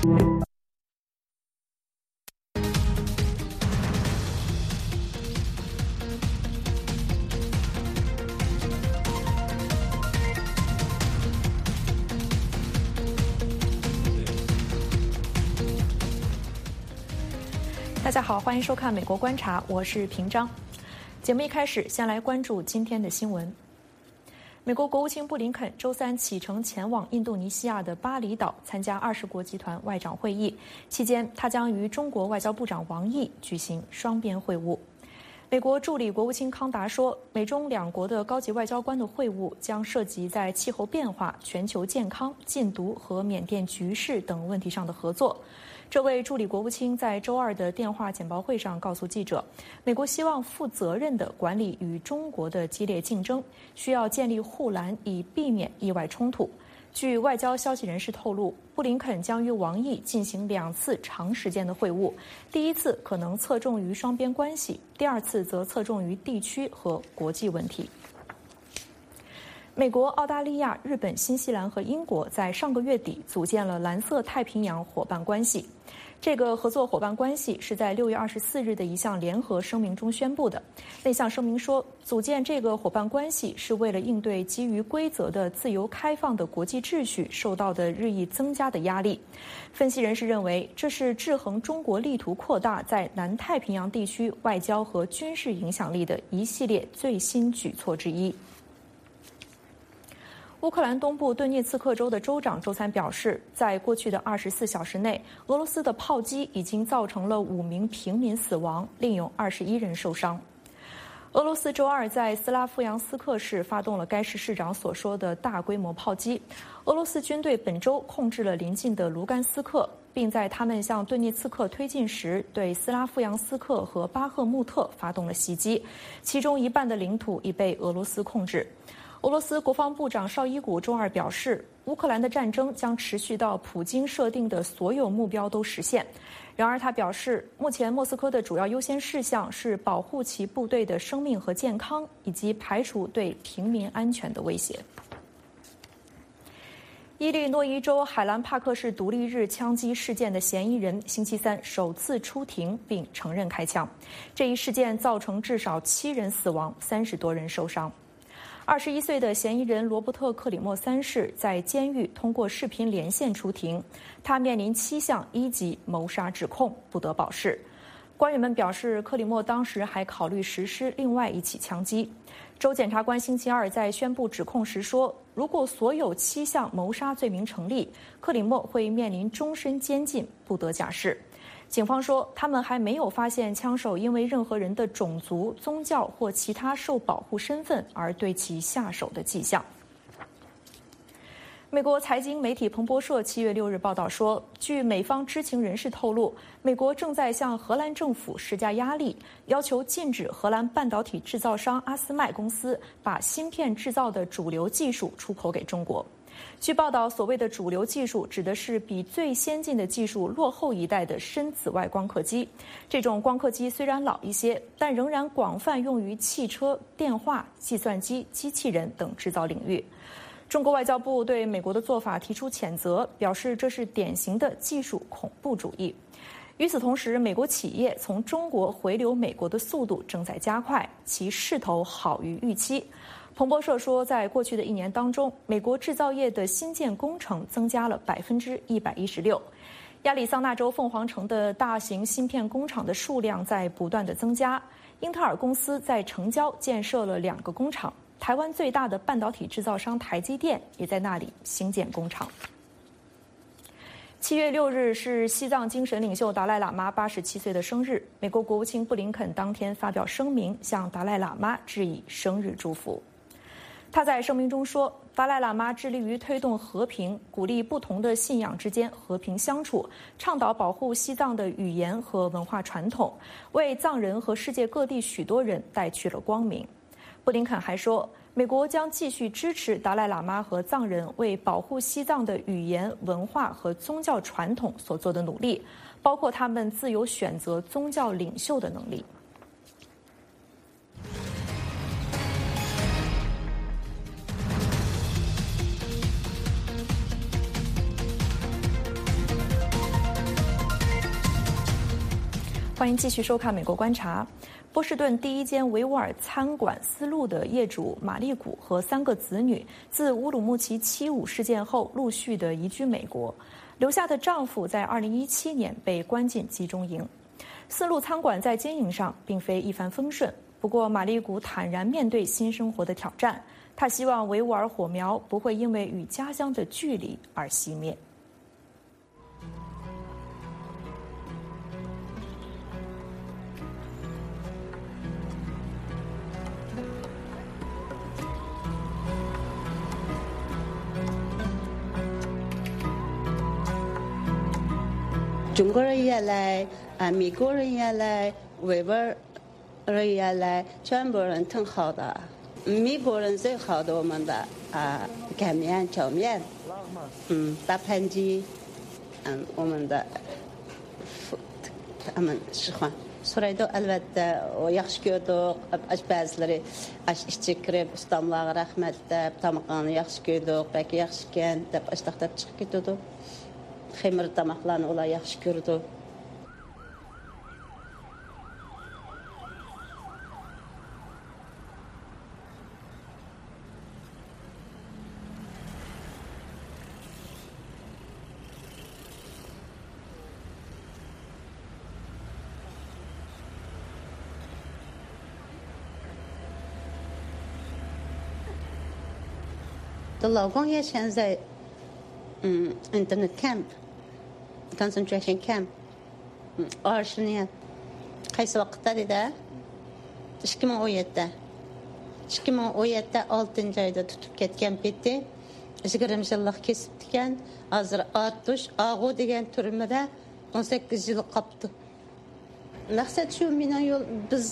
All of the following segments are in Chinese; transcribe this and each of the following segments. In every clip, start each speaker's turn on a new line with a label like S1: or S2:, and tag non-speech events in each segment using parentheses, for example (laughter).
S1: 大家好，欢迎收看《美国观察》，我是平章。节目一开始，先来关注今天的新闻。美国国务卿布林肯周三启程前往印度尼西亚的巴厘岛参加二十国集团外长会议，期间他将与中国外交部长王毅举行双边会晤。美国助理国务卿康达说，美中两国的高级外交官的会晤将涉及在气候变化、全球健康、禁毒和缅甸局势等问题上的合作。这位助理国务卿在周二的电话简报会上告诉记者，美国希望负责任地管理与中国的激烈竞争，需要建立护栏以避免意外冲突。据外交消息人士透露，布林肯将与王毅进行两次长时间的会晤，第一次可能侧重于双边关系，第二次则侧重于地区和国际问题。美国、澳大利亚、日本、新西兰和英国在上个月底组建了蓝色太平洋伙伴关系。这个合作伙伴关系是在六月二十四日的一项联合声明中宣布的。那项声明说，组建这个伙伴关系是为了应对基于规则的自由开放的国际秩序受到的日益增加的压力。分析人士认为，这是制衡中国力图扩大在南太平洋地区外交和军事影响力的一系列最新举措之一。乌克兰东部顿涅茨克州的州长周三表示，在过去的二十四小时内，俄罗斯的炮击已经造成了五名平民死亡，另有二十一人受伤。俄罗斯周二在斯拉夫扬斯克市发动了该市市长所说的大规模炮击。俄罗斯军队本周控制了邻近的卢甘斯克，并在他们向顿涅茨克推进时，对斯拉夫扬斯克和巴赫穆特发动了袭击，其中一半的领土已被俄罗斯控制。俄罗斯国防部长绍伊古周二表示，乌克兰的战争将持续到普京设定的所有目标都实现。然而，他表示，目前莫斯科的主要优先事项是保护其部队的生命和健康，以及排除对平民安全的威胁。伊利诺伊州海兰帕克市独立日枪击事件的嫌疑人星期三首次出庭并承认开枪，这一事件造成至少七人死亡，三十多人受伤。二十一岁的嫌疑人罗伯特·克里莫三世在监狱通过视频连线出庭，他面临七项一级谋杀指控，不得保释。官员们表示，克里莫当时还考虑实施另外一起枪击。州检察官星期二在宣布指控时说，如果所有七项谋杀罪名成立，克里莫会面临终身监禁，不得假释。警方说，他们还没有发现枪手因为任何人的种族、宗教或其他受保护身份而对其下手的迹象。美国财经媒体彭博社七月六日报道说，据美方知情人士透露，美国正在向荷兰政府施加压力，要求禁止荷兰半导体制造商阿斯麦公司把芯片制造的主流技术出口给中国。据报道，所谓的主流技术指的是比最先进的技术落后一代的深紫外光刻机。这种光刻机虽然老一些，但仍然广泛用于汽车、电话、计算机、机器人等制造领域。中国外交部对美国的做法提出谴责，表示这是典型的技术恐怖主义。与此同时，美国企业从中国回流美国的速度正在加快，其势头好于预期。彭博社说，在过去的一年当中，美国制造业的新建工程增加了百分之一百一十六。亚利桑那州凤凰城的大型芯片工厂的数量在不断的增加。英特尔公司在城郊建设了两个工厂。台湾最大的半导体制造商台积电也在那里新建工厂。七月六日是西藏精神领袖达赖喇嘛八十七岁的生日，美国国务卿布林肯当天发表声明，向达赖喇嘛致以生日祝福。他在声明中说：“达赖喇嘛致力于推动和平，鼓励不同的信仰之间和平相处，倡导保护西藏的语言和文化传统，为藏人和世界各地许多人带去了光明。”布林肯还说：“美国将继续支持达赖喇嘛和藏人为保护西藏的语言、文化和宗教传统所做的努力，包括他们自由选择宗教领袖的能力。”欢迎继续收看《美国观察》。波士顿第一间维吾尔餐馆丝路的业主玛丽古和三个子女，自乌鲁木齐七五事件后陆续的移居美国，留下的丈夫在二零一七年被关进集中营。丝路餐馆在经营上并非一帆风顺，不过玛丽古坦然面对新生活的挑战。她希望维吾尔火苗不会因为与家乡的距离而熄灭。
S2: 中国人也来，啊，美国人也来，外国人也来，全部人挺好的。美国人最好的我们的啊，擀面、炒面，嗯，大盘鸡，嗯，我们的，他们喜欢。Surayda əlbəttə o yaxşı gördük, bəziləri içi kirib, ustamlara rəhmət deyib, tamaqanı yaxşı gördük, bəlkə yaxşı ikən deyib, açdaq deyib çıxıb getdik. xemir tomoqlarni ular yaxshi ko'rdi 的老公也现在，嗯，internet camp，concentration camp， concentration camp. Mm, Or qaysi vaqtda dedi? Ikki ming o'n yettida ikki ming o'n yettida oltinchi oyda tutib ketgan peti yigirma yillik kesibdi ekan hozir otush og'u degan turmada o'n sakkiz yil qolibdi maqsad shu meni yo'l biz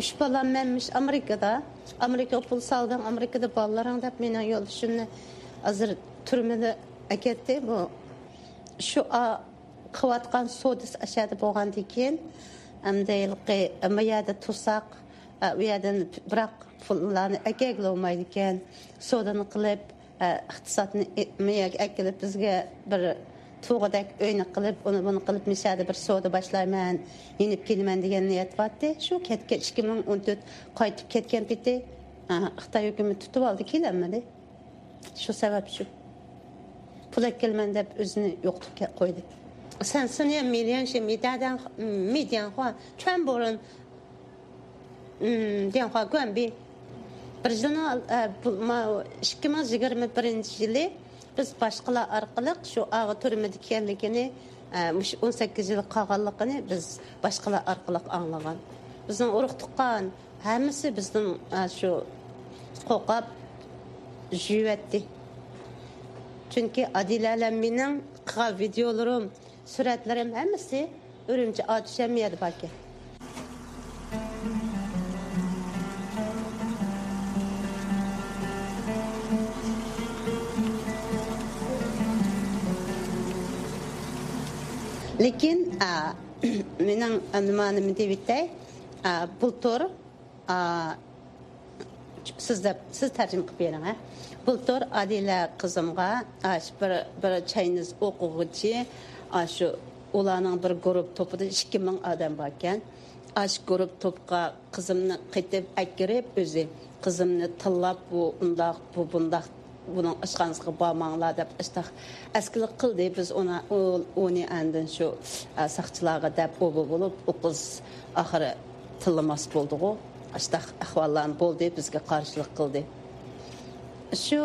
S2: uch балам manmish amerikada Америка pul салдым, amerikada bolalaring deb мен yo'l shuni hozir түрмеде әкетті. bu shu qilayotgan sodis ashada bo'lgandan keyin bu yerda tursak u yerdan biroq pullarni akaglolmaydi ekan sodani qilib iqtisodni akilib bizga bir tug'udak uyni qilib uni buni qilib mishada bir savdo boshlayman yenib kelaman degan niyat bordi. Shu ketgan ikki ming o'n to'rt qaytib ketgan peti xitoy hukumati tutib oldi kelamidi? Shu sabab shu. pul kelman deb o'zini yo'qotib qo'ydi sansini ham million shi midadan mi dianhua chuan bo'rin dianhua guanbi bir yilni ikki ming yigirma birinchi yili biz başqalar orqali şu ağı turmida ekanligini o'n sakkiz yil qolganligini biz başqalar orqali anglagan Bizim urug' tuqqan hammasi bizni shu qo'qab yuyatdi Çünki Adilələ minin qığa videolarım, sürətlərim həmisi Ürümçi Adişəmiyədir bəlkə. Lekin mening nimanimni deb aytay, bultur siz deb siz tarjima qilib bering a bultur adila qizimga bir bir chayniz o'quvchi shu ularning bir guruh to'pida ikki ming odam bor ekan. Ash guruh to'pga qizimni qaytib akirib o'zi qizimni tillab bu undoq bu bundoq buning ishxonasiga bormanglar deb ishtaq askilik qildi. Biz uni uni andin shu saqchilarga deb bo'lib u qiz oxiri tillamas bo'ldiu ashtaq ahvollarni bo'ldi bizga qarshilik qildi shu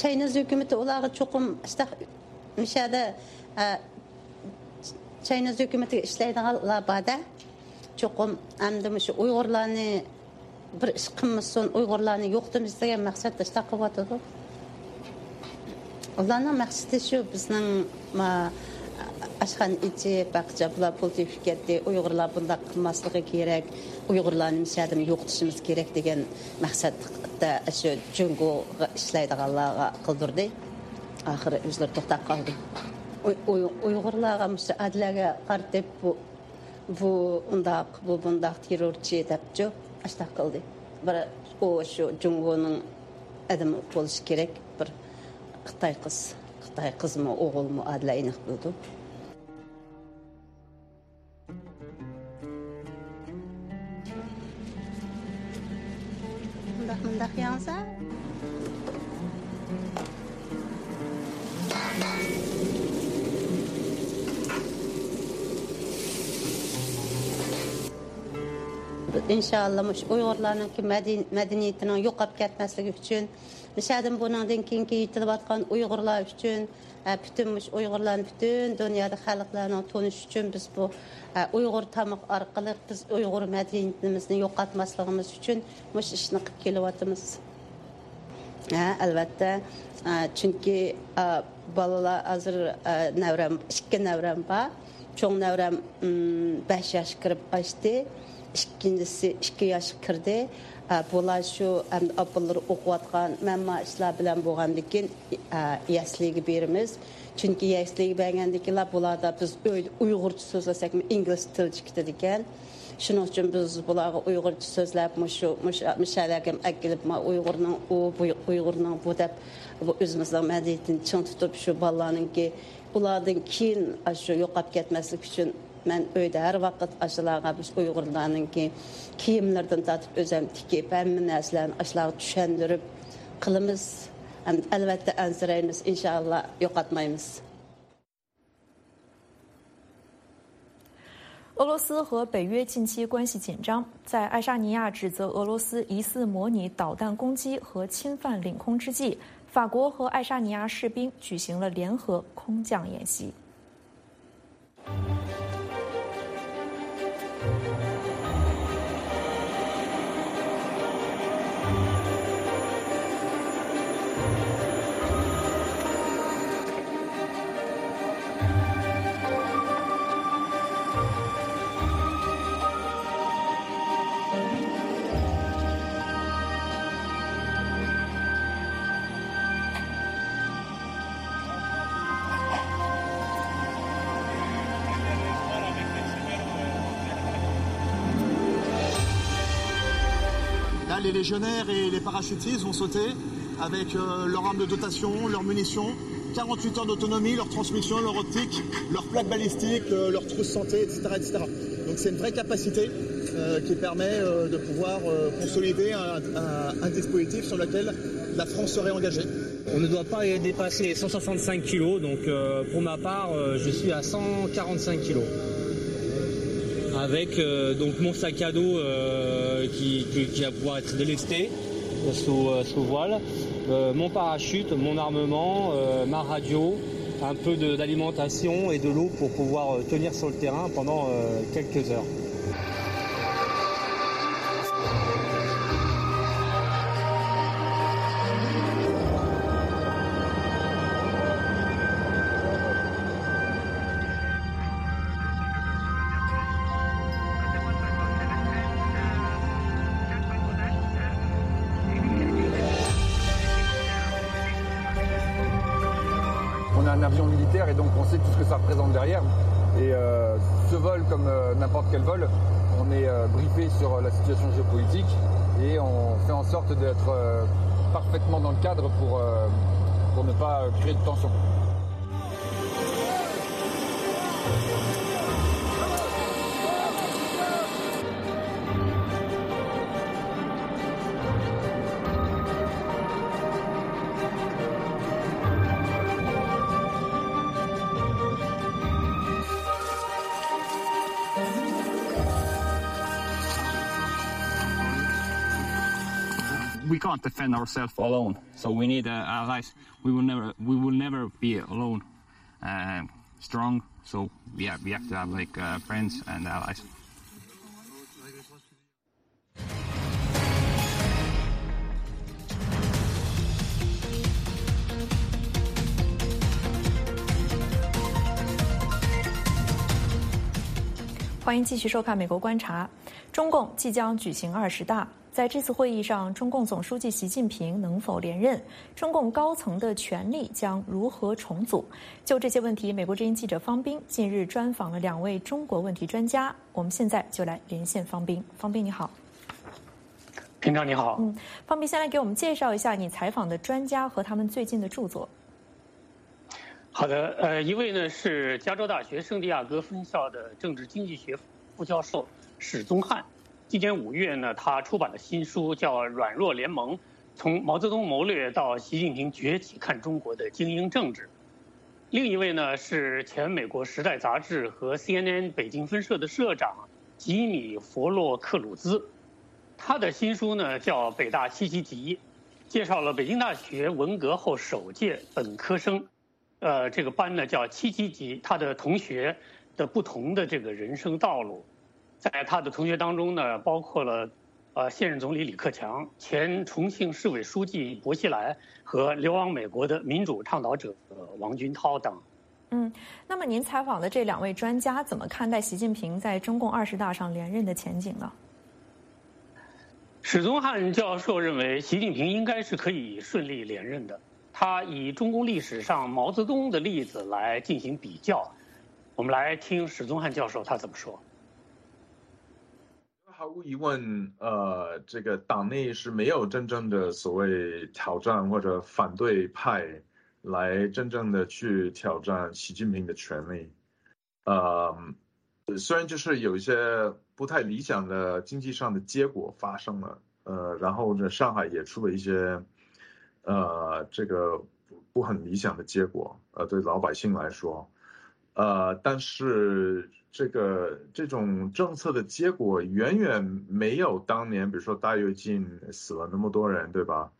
S2: chaynaz hukumati ularga cho'qim ashtaq mishada chaynaz hukumatiga лабада borda cho'qim endi shu uyg'urlarni bir ish qilmasin uyg'urlarni yo'qitamiz degan maqsadda ishtaq qilyotidi ularning maqsadi shu bizning ашхан içi bak cabla pul tepip. Uygurlar bunda qılmaslığı kerak. Uygurlarni misyadan yoqtishimiz kerak degan maqsadda shu ishlaydiganlarga qildirdi. Axiri o'zlari to'xtab qoldi. Uygurlarga müsaadlarga qartib bu bu bu bundaq terrorchi деп ashtaq bo'lishi kerak bir Xitoy qiz. Xitoy qizmi, o'g'ilmi adla. Mundaq yağsa? inshaalloh o'sha uyg'urlarniki madaniyatini yo'qolib ketmasligi uchun nishadan buningdan keyingi yetilayotgan uyg'urlar uchun e, butun mush uyg'urlarni butun dunyoda xalqlarning tonish uchun biz bu e, uyg'ur tomoq orqali biz uyg'ur madaniyatimizni yo'qotmasligimiz uchun mush ishni qilib kelyapmiz albatta e, chunki bolalar hozir navram ikki navram bor cho'ng navram besh yosh kirib qochdi ikkinchisi ikki yoshga kirdi bular shu opalar o'qiyotgan mamma ishlar bilan bo'lgandan keyin yasliga beramiz chunki yasliga bergandan bularda biz uyg'urcha so'zlasak ingliz tilchi chiqdi ekan shuning uchun biz bularga uyg'urcha so'zlab shu mishalarga akilib uyg'urning u uyg'urning bu deb o'zimizni madaniyatini chin tutib shu bolalarninki ulardan keyin shu yo'qolib ketmaslik uchun
S1: 俄罗斯和北约近期关系紧张，在爱沙尼亚指责俄罗斯疑似模拟导弹攻击和侵犯领空之际，法国和爱沙尼亚士兵举行了联合空降演习。
S3: Les légionnaires et les parachutistes vont sauter avec euh, leur arme de dotation, leurs munitions, 48 heures d'autonomie, leur transmission, leur optique, leur plaque balistique, euh, leur trousse santé, etc. etc. Donc c'est une vraie capacité euh, qui permet de pouvoir consolider un, dispositif sur lequel la France serait engagée.
S4: On ne doit pas dépasser 165 kg, donc pour ma part, je suis à 145 kg avec euh, donc mon sac à dos euh, qui, qui, qui, va être délesté sous, euh, sous voile, mon parachute, mon armement, ma radio, un peu d'alimentation et de l'eau pour pouvoir tenir sur le terrain pendant quelques heures.
S5: Et donc on sait tout ce que ça représente derrière. Et euh, ce vol, comme euh, n'importe quel vol, on est euh, briefé sur la situation géopolitique et on fait en sorte d'être parfaitement dans le cadre pour, pour ne pas créer de tension.
S6: we can't defend ourselves alone. So we need uh, allies. We will never we will never be alone. Uh, strong. So yeah, we have to have like uh, friends and allies.
S1: 欢迎继续收看《美国观察》。中共即将举行二十大， (laughs) 在这次会议上，中共总书记习近平能否连任？中共高层的权力将如何重组？就这些问题，美国之音记者方斌近日专访了两位中国问题专家。我们现在就来连线方斌。方斌，你好。
S7: 平常你好。
S1: 嗯，方斌，先来给我们介绍一下你采访的专家和他们最近的著作。
S7: 好的，呃，一位呢是加州大学圣地亚哥分校的政治经济学副教授史宗汉，今年五月呢，他出版的新书叫《软弱联盟：从毛泽东谋略到习近平崛起看中国的精英政治》。另一位呢是前美国《时代》杂志和 CNN 北京分社的社长吉米·弗洛克鲁兹，他的新书呢叫《北大七七级》，介绍了北京大学文革后首届本科生，呃，这个班呢叫七七级，他的同学的不同的这个人生道路，在他的同学当中呢，包括了。呃，现任总理李克强、前重庆市委书记薄熙来和流亡美国的民主倡导者王军涛等。
S1: 嗯，那么您采访的这两位专家怎么看待习近平在中共二十大上连任的前景呢？
S7: 史宗汉教授认为，习近平应该是可以顺利连任的。他以中共历史上毛泽东的例子来进行比较。我们来听史宗汉教授他怎么说。
S8: 毫无疑问，呃，这个党内是没有真正的所谓挑战或者反对派来真正的去挑战习近平的权利。呃，虽然就是有一些不太理想的经济上的结果发生了，呃，然后呢，上海也出了一些，呃，这个不不很理想的结果，呃，对老百姓来说，呃，但是。这个这种政策的结果远远没有当年，比如说大跃进死了那么多人，对吧？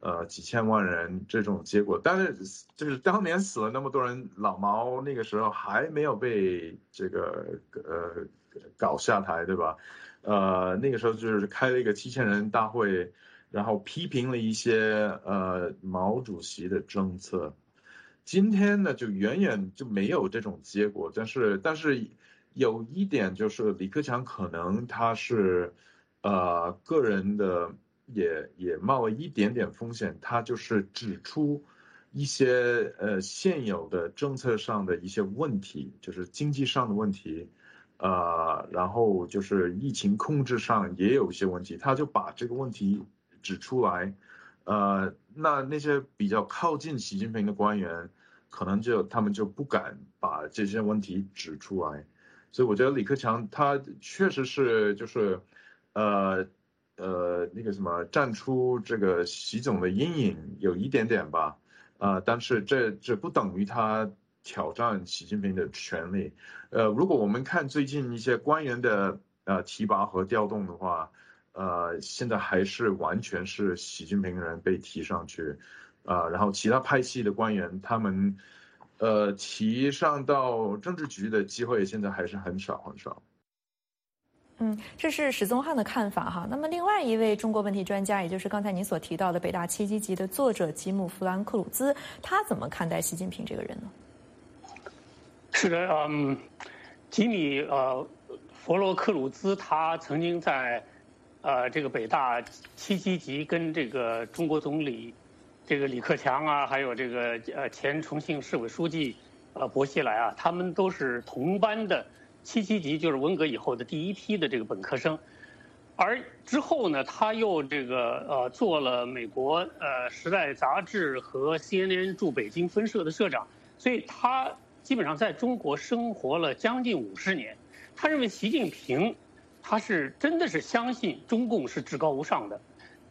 S8: 呃，几千万人这种结果，但是就是当年死了那么多人，老毛那个时候还没有被这个呃搞下台，对吧？呃，那个时候就是开了一个七千人大会，然后批评了一些呃毛主席的政策。今天呢，就远远就没有这种结果，但是但是。有一点就是李克强可能他是，呃，个人的也也冒了一点点风险，他就是指出一些呃现有的政策上的一些问题，就是经济上的问题，呃，然后就是疫情控制上也有一些问题，他就把这个问题指出来，呃，那那些比较靠近习近平的官员，可能就他们就不敢把这些问题指出来。所以我觉得李克强他确实是就是，呃，呃那个什么站出这个习总的阴影有一点点吧，啊，但是这这不等于他挑战习近平的权利。呃，如果我们看最近一些官员的呃提拔和调动的话，呃，现在还是完全是习近平人被提上去，啊，然后其他派系的官员他们。呃，提上到政治局的机会现在还是很少很少。
S1: 嗯，这是史宗汉的看法哈。那么，另外一位中国问题专家，也就是刚才您所提到的北大七七级的作者吉姆·弗兰克鲁兹，他怎么看待习近平这个人呢？
S7: 是的，嗯，吉米呃弗洛克鲁兹他曾经在呃这个北大七七级跟这个中国总理。这个李克强啊，还有这个呃前重庆市委书记，呃薄熙来啊，他们都是同班的七七级，就是文革以后的第一批的这个本科生。而之后呢，他又这个呃做了美国呃《时代》杂志和 CNN 驻北京分社的社长，所以他基本上在中国生活了将近五十年。他认为习近平，他是真的是相信中共是至高无上的。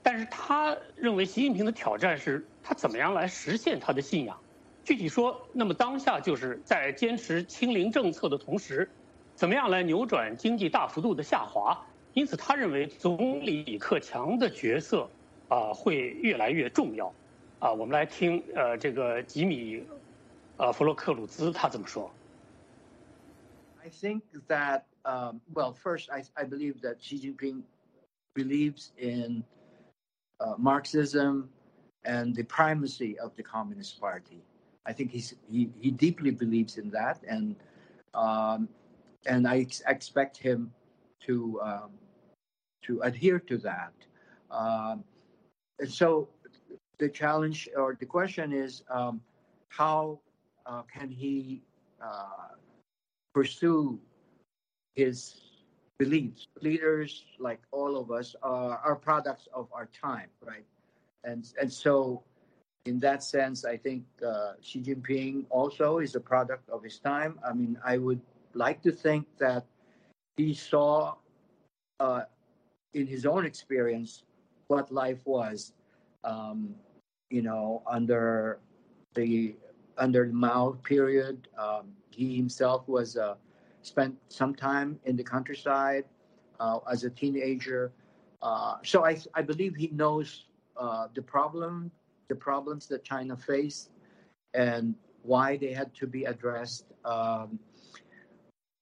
S7: 但是他认为习近平的挑战是他怎么样来实现他的信仰。具体说，那么当下就是在坚持清零政策的同时，怎么样来扭转经济大幅度的下滑？因此，他认为总理李克强的角色啊会越来越重要。啊，我们来听呃这个吉米呃弗洛克鲁兹他怎么说。
S9: I think that well first I I believe that Xi Jinping believes in uh, Marxism and the primacy of the Communist Party. I think he's, he, he deeply believes in that, and um, and I ex- expect him to um, to adhere to that. Um, and so the challenge or the question is um, how uh, can he uh, pursue his beliefs. Leaders, like all of us, are, are products of our time, right? And and so, in that sense, I think uh, Xi Jinping also is a product of his time. I mean, I would like to think that he saw, uh, in his own experience, what life was, um, you know, under the under the Mao period. Um, he himself was a spent some time in the countryside. uh, as a teenager. Uh, so I, I believe he knows uh, the problem, the problems that China faced, and why they had to be addressed. Um,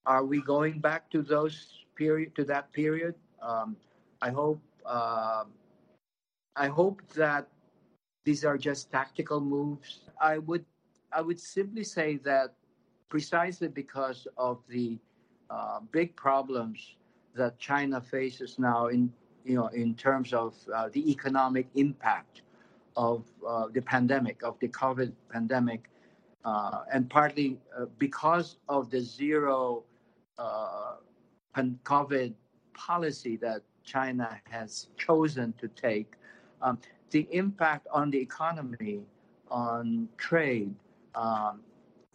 S9: are we going back to those period to that period? Um, I hope. Uh, I hope that these are just tactical moves. I would I would simply say that precisely because of the uh, big problems that China faces now in you know in terms of uh, the economic impact of uh, the pandemic of the COVID pandemic, uh, and partly uh, because of the zero uh, COVID policy that China has chosen to take, um, the impact on the economy, on trade, um,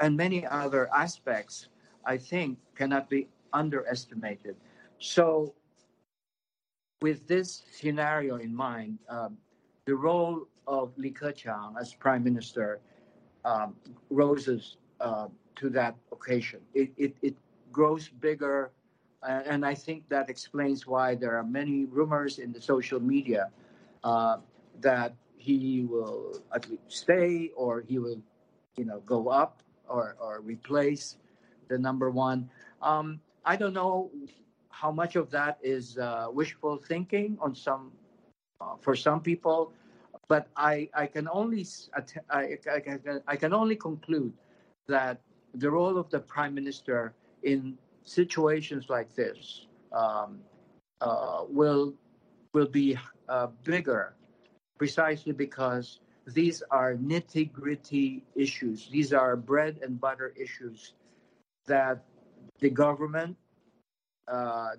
S9: and many other aspects, I think, cannot be underestimated. So, with this scenario in mind, um, the role of Li Keqiang as prime minister um, roses uh, to that occasion. It, it, it grows bigger, and I think that explains why there are many rumors in the social media uh, that he will at least stay or he will, you know, go up or, or replace the number one. Um, I don't know how much of that is uh, wishful thinking on some uh, for some people, but I, I can only I, I, can, I can only conclude that the role of the prime minister in situations like this um, uh, will will be uh, bigger precisely because these are nitty gritty issues. These are bread and butter issues that the government, uh,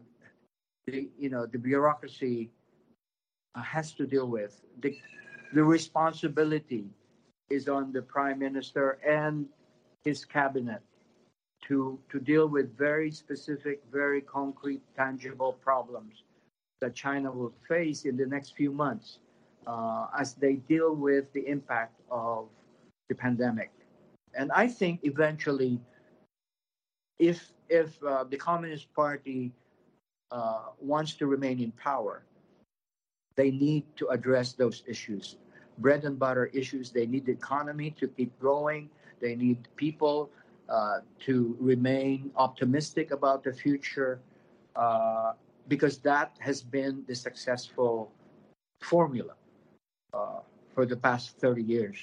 S9: the, you know, the bureaucracy uh, has to deal with. The, the responsibility is on the prime minister and his cabinet to, to deal with very specific, very concrete, tangible problems that China will face in the next few months uh, as they deal with the impact of the pandemic. And I think eventually, if if uh, the Communist Party uh, wants to remain in power, they need to address those issues, bread and butter issues. They need the economy to keep growing. They need people uh, to remain optimistic about the future, uh, because that has been the successful formula uh, for the past thirty years.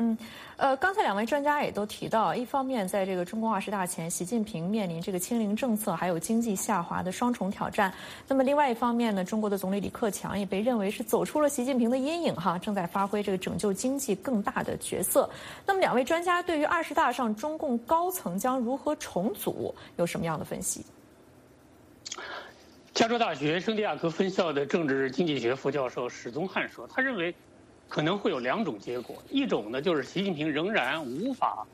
S1: 嗯，呃，刚才两位专家也都提到，一方面在这个中共二十大前，习近平面临这个清零政策还有经济下滑的双重挑战；那么另外一方面呢，中国的总理李克强也被认为是走出了习近平的阴影，哈，正在发挥这个拯救经济更大的角色。那么两位专家对于二十大上中共高层将如何重组有什么样的分析？
S7: 加州大学圣地亚哥分校的政治经济学副教授史宗汉说，他认为。可能会有两种结果，一种呢就是习近平仍然无法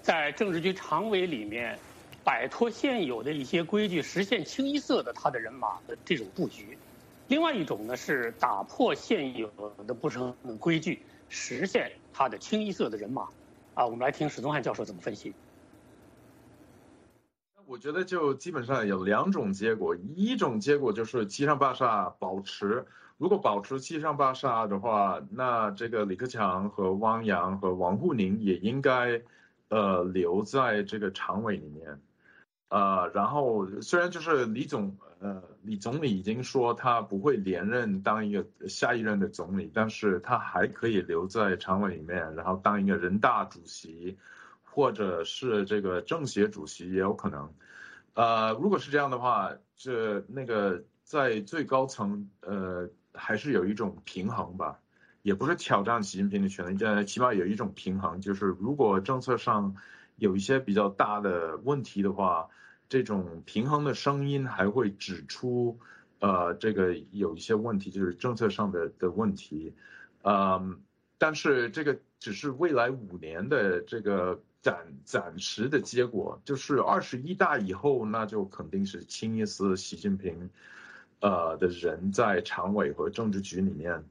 S7: 在政治局常委里面摆脱现有的一些规矩，实现清一色的他的人马的这种布局；另外一种呢是打破现有的不成规矩，实现他的清一色的人马。啊，我们来听史宗汉教授怎么分析。
S8: 我觉得就基本上有两种结果，一种结果就是七上八下保持。如果保持七上八下的话，那这个李克强和汪洋和王沪宁也应该，呃，留在这个常委里面，呃，然后虽然就是李总，呃，李总理已经说他不会连任当一个下一任的总理，但是他还可以留在常委里面，然后当一个人大主席，或者是这个政协主席也有可能，呃，如果是这样的话，这那个在最高层，呃。还是有一种平衡吧，也不是挑战习近平的权利，但起码有一种平衡，就是如果政策上有一些比较大的问题的话，这种平衡的声音还会指出，呃，这个有一些问题，就是政策上的的问题，嗯，但是这个只是未来五年的这个暂暂时的结果，就是二十一大以后，那就肯定是清一色习近平。呃的人在常委和政治局里面，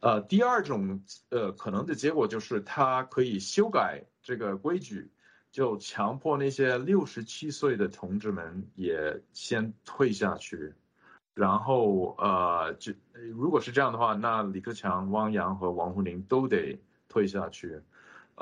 S8: 呃，第二种呃可能的结果就是他可以修改这个规矩，就强迫那些六十七岁的同志们也先退下去，然后呃，就如果是这样的话，那李克强、汪洋和王沪宁都得退下去。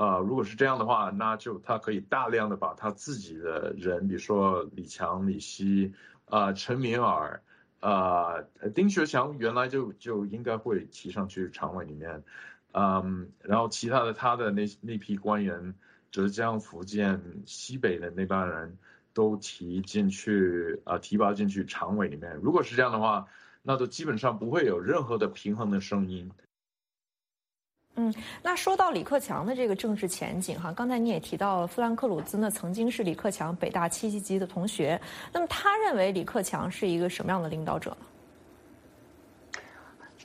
S8: 呃，如果是这样的话，那就他可以大量的把他自己的人，比如说李强、李希，啊，陈敏尔，啊，丁学强原来就就应该会提上去常委里面，嗯，然后其他的他的那那批官员，浙江、福建、西北的那帮人都提进去，啊，提拔进去常委里面。如果是这样的话，那都基本上不会有任何的平衡的声音。
S1: 嗯，那说到李克强的这个政治前景哈，刚才你也提到了富兰克鲁兹呢曾经是李克强北大七级级的同学，那么他认为李克强是一个什么样的领导者呢？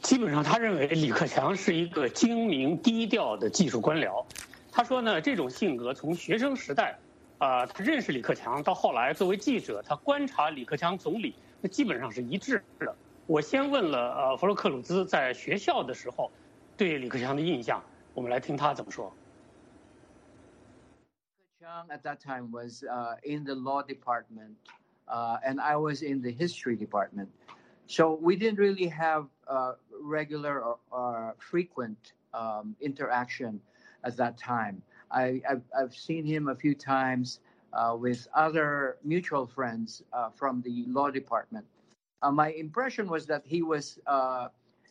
S7: 基本上，他认为李克强是一个精明低调的技术官僚。他说呢，这种性格从学生时代啊，他认识李克强，到后来作为记者，他观察李克强总理，那基本上是一致的。我先问了呃弗洛克鲁兹在学校的时候。对李克强的印象，我们来听他怎么说。
S9: Chiang at that time was uh, in the law department, uh, and I was in the history department. So we didn't really have uh, regular or, or frequent um, interaction at that time. I, have I've seen him a few times uh, with other mutual friends uh, from the law department. Uh, my impression was that he was,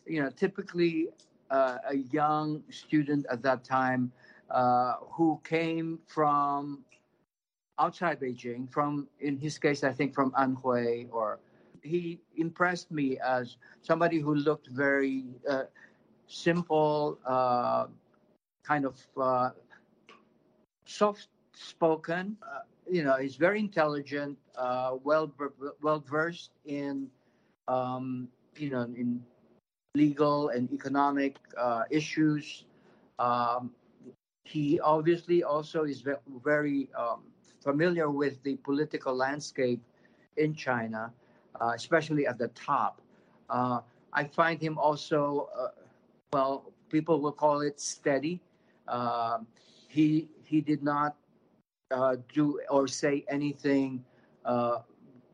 S9: you know, typically uh, a young student at that time uh, who came from outside Beijing, from in his case, I think from Anhui, or he impressed me as somebody who looked very uh, simple, uh, kind of uh, soft-spoken. Uh, you know, he's very intelligent, well well versed in, um, you know, in legal and economic uh, issues. Um, he obviously also is very um, familiar with the political landscape in China, uh, especially at the top. Uh, I find him also, uh, well, people will call it steady. Um, he he did not uh, do or say anything uh,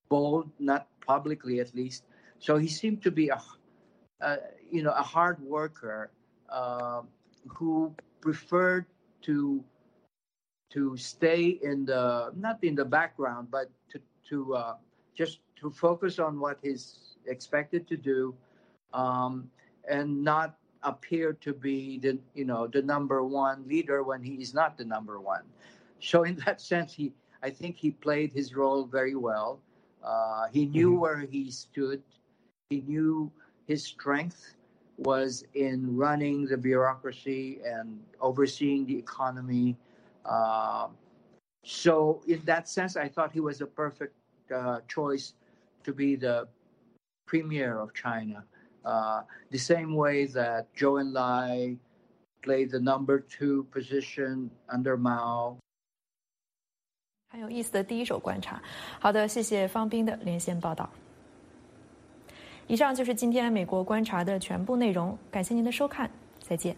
S9: bold, not publicly at least. So he seemed to be a uh, you know, a hard worker uh, who preferred to to stay in the not in the background, but to to uh, just to focus on what he's expected to do, um, and not appear to be the you know the number one leader when he is not the number one. So in that sense, he I think he played his role very well. Uh, he knew mm-hmm. where he stood. He knew his strength was in running the bureaucracy and overseeing the economy. Uh, so, in that sense, I thought he was a perfect uh, choice to be the premier of China. Uh, the same way that Zhou Enlai played the number two position under Mao.
S1: 很有意思的第一手观察。好的，谢谢方斌的连线报道。 以上就是今天美国观察的全部内容，感谢您的收看，再见。